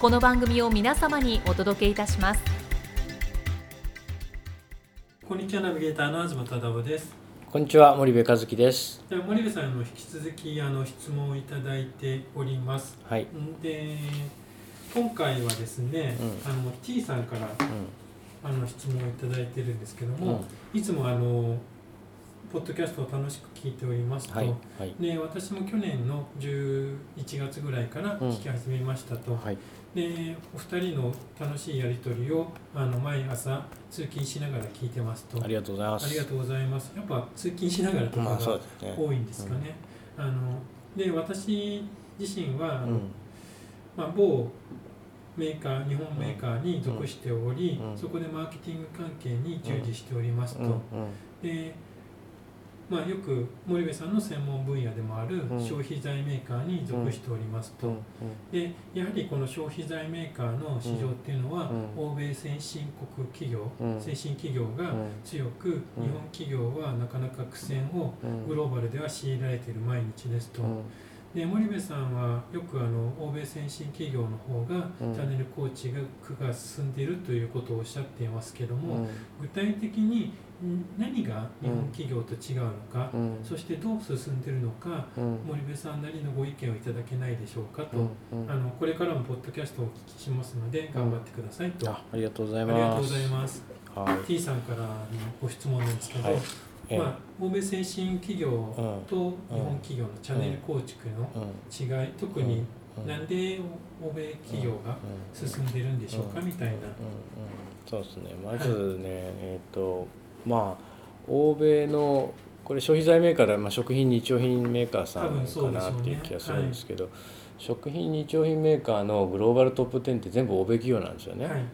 この番組を皆様にお届けいたしますこんにちはナビゲーターの東忠夫ですこんにちは森部和樹です。では森部さんの引き続きあの質問をいただいておりますはい。んで今回はですね、うんあの T さんからうあの質問をいただいてるんですけどん。も、いつもあのポッドキャストを楽しく聞いておりますと、はいはいで私も去年の11月ぐらいからうん聞き始めましたと、はい。でお二人の楽しいやり取りをあの毎朝通勤しながら聞いてますとありがとうございます。ありがとうございますやっぱ通勤しながらとかが。多いんですかね、あので私自身は、うん。まあ、某メーカー日本メーカーに属しており、うんそこでマーケティング関係に従事しておりますと、うん。うん。でまあ、よく森部さんの専門分野でもあるうん。消費財メーカーに属しておりますと、うん。でやはりこの消費財メーカーの市場っていうのは、うん。欧米先進国企業、うん。先進企業が強く、日本企業はなかなか苦戦をうん。グローバルでは強いられている毎日ですと、うん。で森部さんはよくあの欧米先進企業の方がうんチャンネル構築が進んでいるということをおっしゃっていますけども、うん。具体的にん何が日本企業と違うのか、うん。そしてどう進んでいるのかうん。森部さんなりのご意見をいただけないでしょうかと、うん。あのこれからもポッドキャストをお聞きしますので頑張ってくださいと、あ、ありがとうございありがとうごます。ざいます。は T さんからのご質問なんですけど、はいい。まあ、欧米先進企業うん。と日本企業のチャンネル構築のうん。違い、特にうん。なんで欧米企業がうん。進んでるんでしょうかみたいな。そうですね。まずね、えっ、とまあ欧米のこれ消費財メーカーで、まあ、食品日用品メーカーさんかなっていう気がするんですけど、食品日用品メーカーのグローバルトップ10って全部欧米企業なんですよね。はい、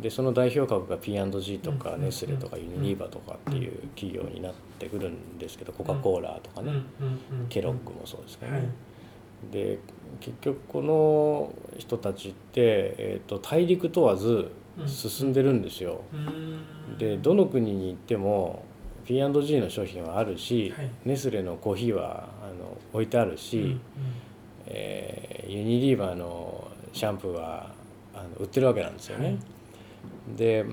でその代表格が P&G とかうんネスレとかユニリーバとかっていう企業になってくるんですけどコカ・コーラとかね、ケロッグもそうですけどね。はい。で結局この人たちって、えー、と大陸問わず進んでるんですよ。うーん。でどの国に行っても P&G の商品はあるし、はい。ネスレのコーヒーはあの置いてあるし、うんうん。えーユニリーバーのシャンプーはあの売ってるわけなんですよね。はいで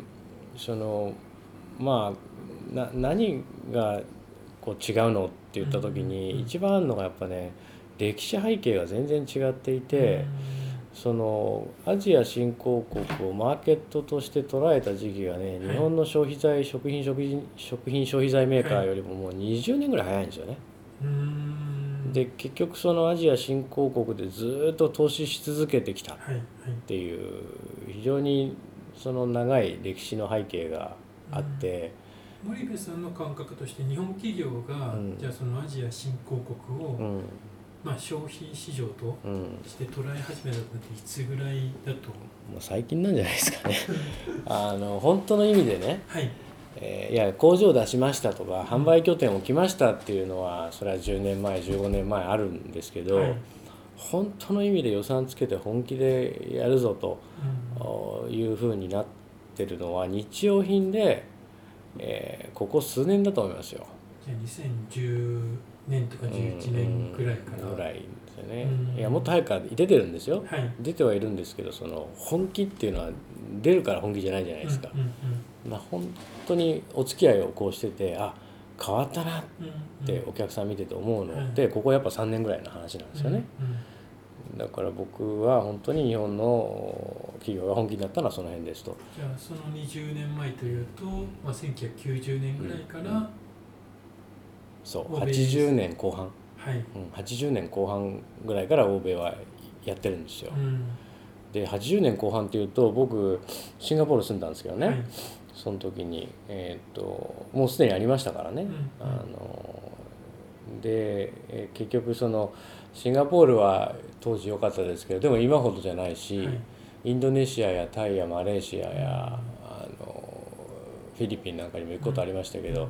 そのまあな何がこう違うのって言った時に、うん一番あるのがやっぱね歴史背景が全然違っていて。そのアジア新興国をマーケットとして捉えた時期がね、はい日本の消費財食品食品食品消費財メーカーよりももう20年ぐらい早いんですよね。で結局そのアジア新興国でずっと投資し続けてきたっていう非常にその長い歴史の背景があって、森部さんの感覚として日本企業が、うん。じゃあそのアジア新興国を、うん。まあ、消費市場とうん、して捉え始めたのっていつぐらいだと？もう最近なんじゃないですかね。あの本当の意味でねはい。えーいや工場を出しましたとか販売拠点を置きましたっていうのはそれは10年前15年前あるんですけど、はい本当の意味で予算つけて本気でやるぞとうんいうふうになってるのは日用品で、えーここ数年だと思いますよ。じゃあ2010年とか11年ぐらいから、うんぐらいですよねうん。いやもっと早くから出てるんですよ。はい出てはいるんですけどその本気っていうのは出るから本気じゃないじゃないですか。うんうんまあ、本当にお付き合いをこうしててあ変わったなってお客さん見てて思うの。で、ここやっぱ3年ぐらいの話なんですよね、だから僕は本当に日本の企業が本気になったのはその辺ですと。じゃあその20年前というと、まあ、1990年ぐらいから、うんそう。欧米80年後半、はい、うん、80年後半ぐらいから欧米はやってるんですよ。うん。で80年後半っていうと僕シンガポール住んだんですけどね、はいその時に、えー、ともうすでにありましたからね、うん。あのでえー結局そのシンガポールは当時良かったですけどでも今ほどじゃないし、はい。インドネシアやタイやマレーシアや、あのフィリピンなんかにも行くことありましたけど、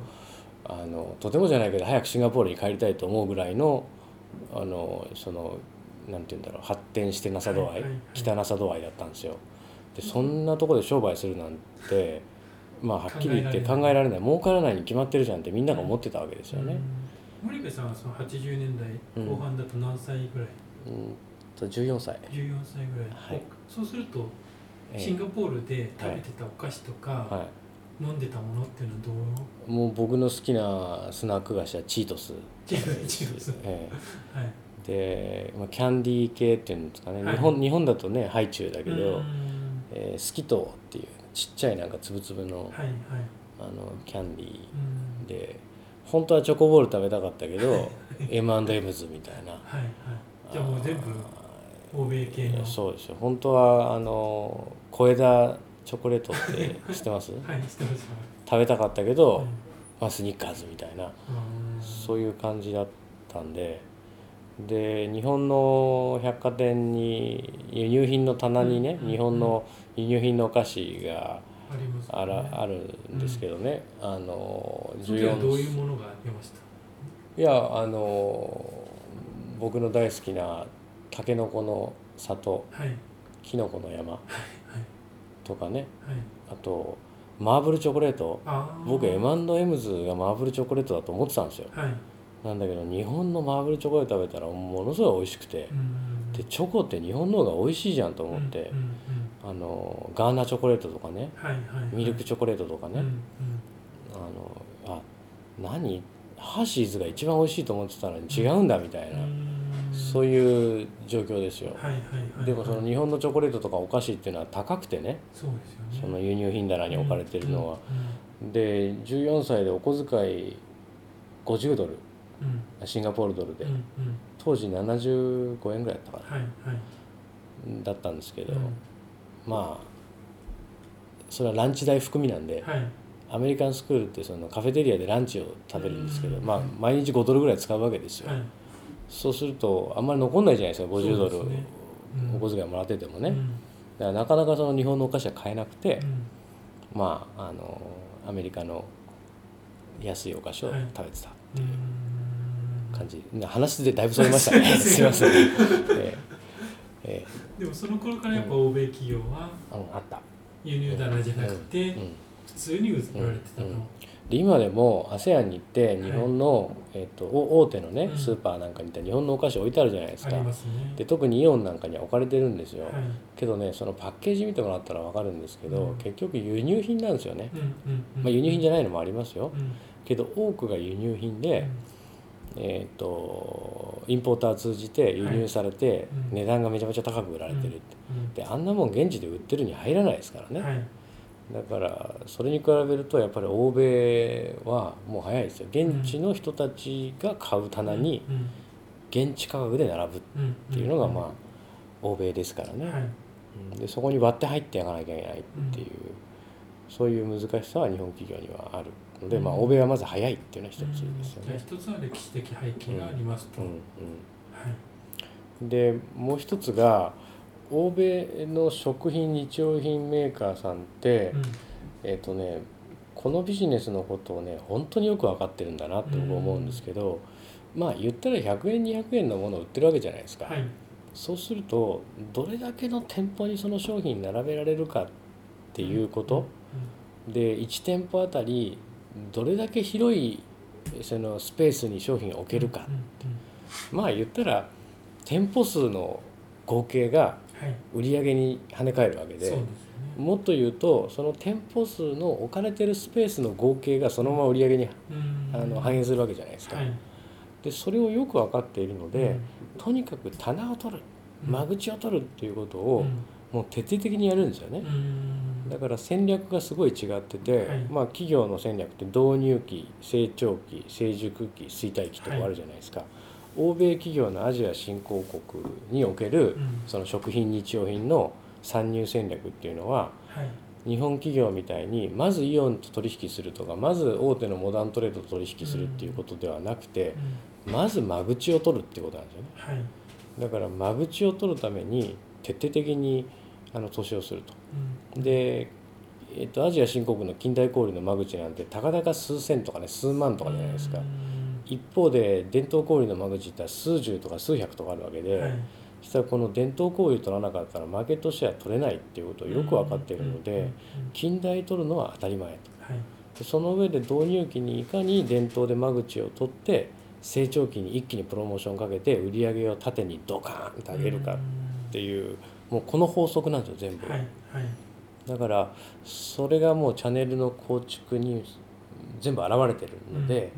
あのとてもじゃないけど早くシンガポールに帰りたいと思うぐらいのあのそのなんて言うんだろう発展してなさ度合い、汚さ度合いだったんですよ。でそんなところで商売するなんてまあはっきり言って考えられない儲からないに決まってるじゃんってみんなが思ってたわけですよね。うん。森部さんはその80年代後半だと何歳ぐらい、うんと14歳、14歳ぐらい、はい。おそうするとええ。シンガポールで食べてたお菓子とか、は飲んでたものっていうのはどう？い、もう僕の好きなスナック菓子はチートス、違う違うそうえ。はい。えで、まあ、キャンディー系っていうんですかね、はい。日本日本だとねハイチュウだけど、うん。えースキトーっていうちっちゃいなんかつぶつぶのはいはい。あのキャンディうん。ーで本当はチョコボール食べたかったけど M&M's みたいな。はいはい。じゃあもう全部欧米系の。そうですよ。本当はあの小枝チョコレートって知ってます？はいしてます。食べたかったけうど、ん。まあ、スニッカーズみたいな。うんそういう感じだったんでで日本の百貨店に輸入品の棚にね、うん。日本の輸入品のお菓子がありますね。あらあるんですけどね、あのそのどういう14ものが出ました？いやあの僕の大好きなたけのこの里はい。はいきのこの山とかね。はい。あとマーブルチョコレート。僕 M&M's がマーブルチョコレートだと思ってたんですよ。はいなんだけど日本のマーブルチョコレート食べたらものすごい美味しくて。うん。でチョコって日本の方が美味しいじゃんと思って。あのガーナチョコレートとかね。ミルクチョコレートとかね、あのあ何？ハーシーズが一番美味しいと思ってたのに違うんだみたいな、そういいう状況ですよ、はいはいはいでもその日本のチョコレートとかお菓子っていうのは高くてね。そうですよね。その輸入品棚に置かれてるのは、で14歳でお小遣い50ドル。うんシンガポールドルで、当時75円ぐらいだったかな。だったんですけど、うん。まあそれはランチ代含みなんで、はい。アメリカンスクールってそのカフェテリアでランチを食べるんですけど、うんまあ毎日5ドルぐらい使うわけですよ、はい。そうするとあんまり残んないじゃないですか50ドルお小遣いもらっててもね、うん。だからなかなかその日本のお菓子は買えなくて、うん。まああのアメリカの安いお菓子をはい。食べてたうん感じ、話でだいぶそれましたね。すいません、ええ。えでもその頃からやっぱ欧米企業はえうんあった。輸入棚じゃなくてうん。普通に売られてたと。うん。で今でも ASEAN に行って日本の、えっとお大手のねうん。スーパーなんかに行ったら日本のお菓子置いてあるじゃないですか、ありますね。で特にイオンなんかには置かれてるんですよ、はい。けどねそのパッケージ見てもらったら分かるんですけど、うん。結局輸入品なんですよね、うんうんうん。まあ、輸入品じゃないのもありますよ、うん。けど多くが輸入品で、えー、とインポーター通じて輸入されてうん。値段がめちゃめちゃ高く売られてるって、うん。であんなもん現地で売ってるに入らないですからね、はい。だからそれに比べるとやっぱり欧米はもう早いですよ。現地の人たちが買う棚にうん。現地価格で並ぶっうんていうのがまあ欧米ですからね、はい。うん。でそこに割って入っていかなきゃいけないっていう、そういう難しさは日本企業にはあるので、まあ、うん。欧米はまず早いっていうのは一つですよじゃあね。一つは歴史的背景がありますと、うんはい。うん、でもう一つが欧米の食品日用品メーカーさんって、うん。えっ、とねこのビジネスのことをね本当によく分かってるんだなって僕思うんですけど、まあ言ったら100円200円のものを売ってるわけじゃないですか。はい。そうするとどれだけの店舗にその商品並べられるかっていうこと、で1店舗あたりどれだけ広いそのスペースに商品を置けるか、うんまあ言ったら店舗数の合計がはい。売り上げに跳ね返るわけでそうでね。もっと言うとその店舗数の置かれてるスペースの合計がそのまま売り上げにうん。あの反映するわけじゃないですか。はい。でそれをよく分かっているので、うん。とにかく棚を取るうん。間口を取るっていうことを、もう徹底的にやるんですよね。う。ん。だから戦略がすごい違ってて、はい。まあ企業の戦略って導入期成長期成熟期衰退期とかあるじゃないですか、欧米企業のアジア新興国におけるうんその食品日用品の参入戦略っていうのははい。日本企業みたいにまずイオンと取引するとかまず大手のモダントレードと取引するっていうことではなくてうん。まず間口を取るってことなんですよね。はい。だから間口を取るために徹底的にあの投資をすると。うん。で、えっとアジア新興国の近代小売の間口なんてたかだか数千とかね数万とかじゃないですか。うん。一方で伝統小売の間口って数十とか数百とかあるわけで、はい。そしたらこの伝統小売取らなかったらマーケットシェア取れないっていうことをよく分かっているのうん。うん。で近代取るのは当たり前と。はい。でその上で導入期にいかに伝統で間口を取って成長期に一気にプロモーションかけて売り上げを縦にドカーンと上げるかっていうもうこの法則なんですよ全部、はいはい。だからそれがもうチャンネルの構築に全部現れてるので、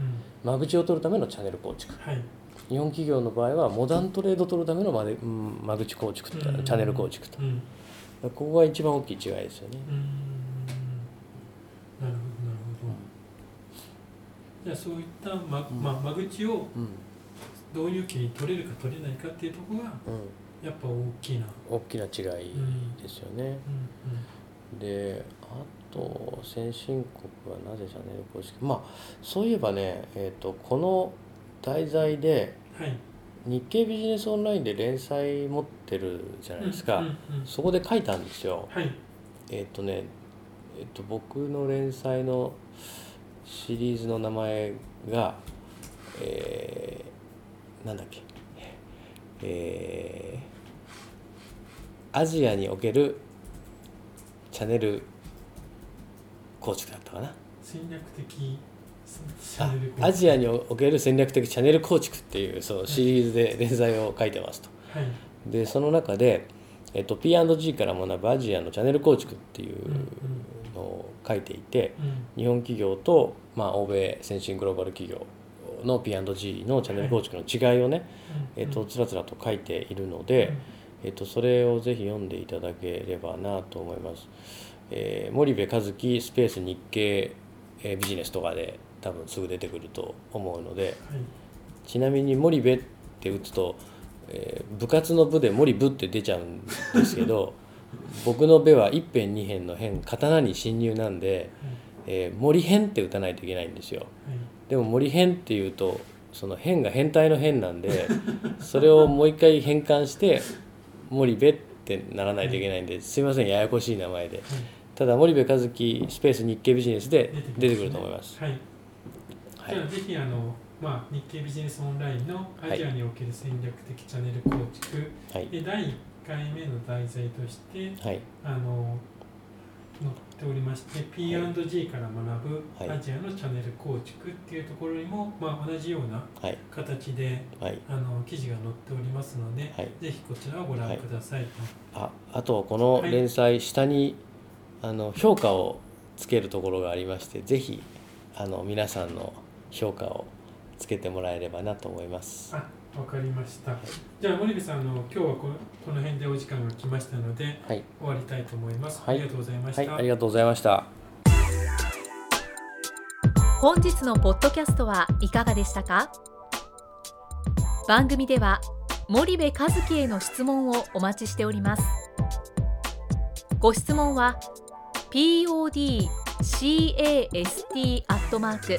うんうん。間口を取るためのチャンネル構築。はい。日本企業の場合はモダントレード取るための間で、うん間口構築と、うん。チャンネル構築と。うん。ここが一番大きい違いですよね。うん。なるほどなるほど。じゃあそういった、ままあ、間口をうん。導入期に取れるか取れないかっていうところがうん、やっぱ大きな、大きな違いですよね。うん。であと先進国はなぜチャンネル構築まあそういえばね、えー、とこの題材で日経ビジネスオンラインで連載持ってるじゃないですか、そこで書いたんですよ。はい。えっ、とね、えっ、と僕の連載のシリーズの名前が、えーなんだっけ、えーアジアにおけるチャンネル構築だったかな。戦略的チャあンネル構築。アジアにおける戦略的チャンネル構築っていうそのシリーズで連載を書いてますと。はい。でその中で、えっと、P&G から学ぶアジアのチャンネル構築っていううんうん。のを書いていてうん。日本企業と、まあ、欧米先進グローバル企業の P&G のチャンネル構築の違いをね、うん。えっと、つらつらと書いているので、えっと、それをぜひ読んでいただければなと思います。えー森部和樹スペース日経えービジネスとかで多分すぐ出てくると思うのではいちなみに森部って打つと、えー部活の部で森部って出ちゃうんですけど 僕の部は一辺二辺の辺刀に侵入なんで、えー森辺って打たないといけないんですよ。はいでも森辺っていうとその辺が変態の変なんでそれをもう一回変換して森部ってならないといけないんですいませんややこしい名前で。はい。ただ森部和樹スペース日経ビジネスで出てくると思います。はい。はい。じゃあぜひあの、まあ、日経ビジネスオンラインのアジアにおける戦略的チャンネル構築、はい。で第1回目の題材としてはい。あの載っておりまして P&G から学ぶはい。アジアのチャンネル構築っていうところにも、まあ、同じようなはい。形ではい。あの記事が載っておりますので、はい。ぜひこちらをご覧くださいと、ああとこの連載下にあの評価をつけるところがありましてぜひあの皆さんの評価をつけてもらえればなと思います。あわかりました。じゃあ森部さんあの今日はここの辺でお時間が来ましたのではい、終わりたいと思います、はい。ありがとうございました、はい、ありがとうございました。本日のポッドキャストはいかがでしたか？番組では森部和樹への質問をお待ちしております。ご質問は podcast アットマーク